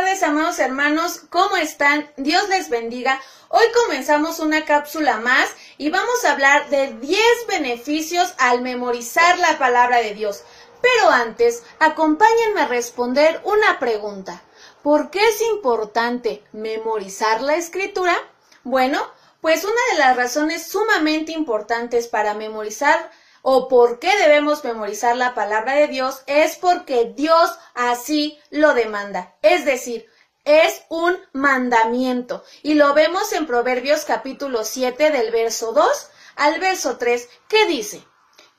amados hermanos. ¿Cómo están? Dios les bendiga. Hoy comenzamos una cápsula más y vamos a hablar de 10 beneficios al memorizar la palabra de Dios. Pero antes, acompáñenme a responder una pregunta. ¿Por qué es importante memorizar la escritura? Bueno, pues una de las razones sumamente importantes para memorizar o por qué debemos memorizar la palabra de Dios es porque Dios así lo demanda. Es decir, es un mandamiento. Y lo vemos en Proverbios capítulo 7 del verso 2 al verso 3 que dice,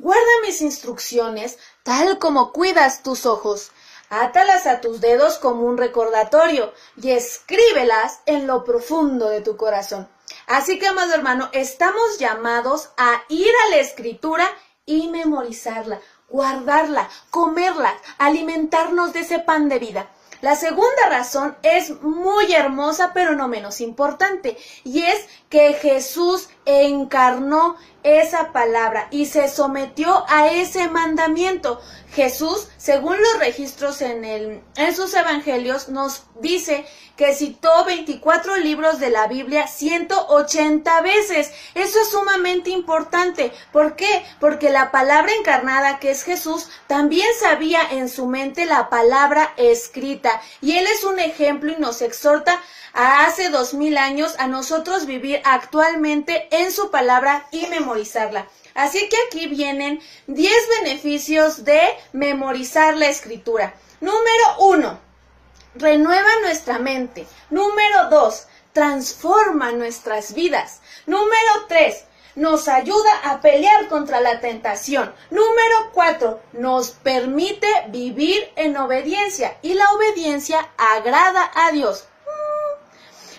Guarda mis instrucciones tal como cuidas tus ojos. Átalas a tus dedos como un recordatorio y escríbelas en lo profundo de tu corazón. Así que, amado hermano, estamos llamados a ir a la escritura y memorizarla, guardarla, comerla, alimentarnos de ese pan de vida. La segunda razón es muy hermosa, pero no menos importante, y es que Jesús encarnó esa palabra y se sometió a ese mandamiento. Jesús, según los registros en, el, en sus evangelios, nos dice que citó 24 libros de la Biblia 180 veces. Eso es sumamente importante. ¿Por qué? Porque la palabra encarnada, que es Jesús, también sabía en su mente la palabra escrita. Y Él es un ejemplo y nos exhorta a hace dos mil años a nosotros vivir actualmente en su palabra y Así que aquí vienen 10 beneficios de memorizar la escritura. Número 1. Renueva nuestra mente. Número 2. Transforma nuestras vidas. Número 3 nos ayuda a pelear contra la tentación. Número 4, nos permite vivir en obediencia y la obediencia agrada a Dios.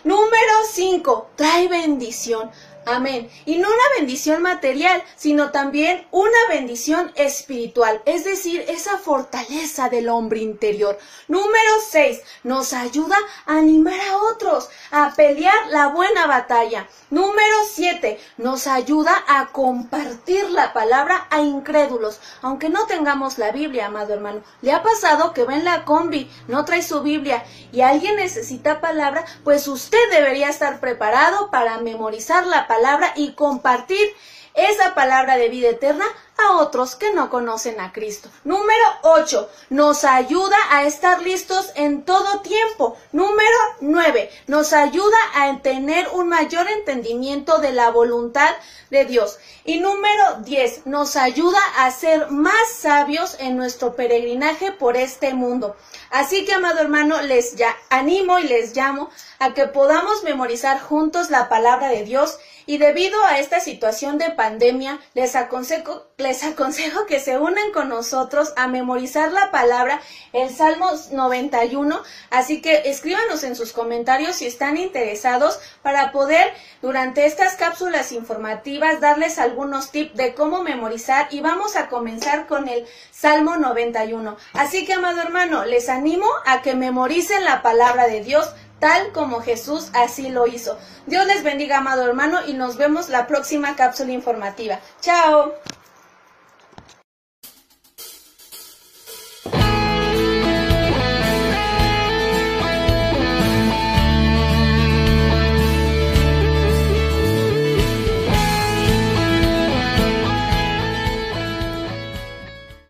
Número 5, trae bendición. Amén. Y no una bendición material, sino también una bendición espiritual, es decir, esa fortaleza del hombre interior. Número 6. Nos ayuda a animar a otros, a pelear la buena batalla. Número 7. Nos ayuda a compartir la palabra a incrédulos, aunque no tengamos la Biblia, amado hermano. ¿Le ha pasado que ven la combi, no trae su Biblia y alguien necesita palabra? Pues usted debería estar preparado para memorizar la palabra palabra y compartir esa palabra de vida eterna a otros que no conocen a Cristo. Número 8. Nos ayuda a estar listos en todo tiempo. Número 9. Nos ayuda a tener un mayor entendimiento de la voluntad de Dios. Y número 10. Nos ayuda a ser más sabios en nuestro peregrinaje por este mundo. Así que, amado hermano, les ya animo y les llamo a que podamos memorizar juntos la palabra de Dios y debido a esta situación de pandemia, les aconsejo, les aconsejo que se unan con nosotros a memorizar la palabra, el Salmo 91. Así que escríbanos en sus comentarios si están interesados para poder durante estas cápsulas informativas darles algunos tips de cómo memorizar y vamos a comenzar con el Salmo 91. Así que, amado hermano, les animo a que memoricen la palabra de Dios tal como Jesús así lo hizo. Dios les bendiga, amado hermano, y nos vemos la próxima cápsula informativa. Chao.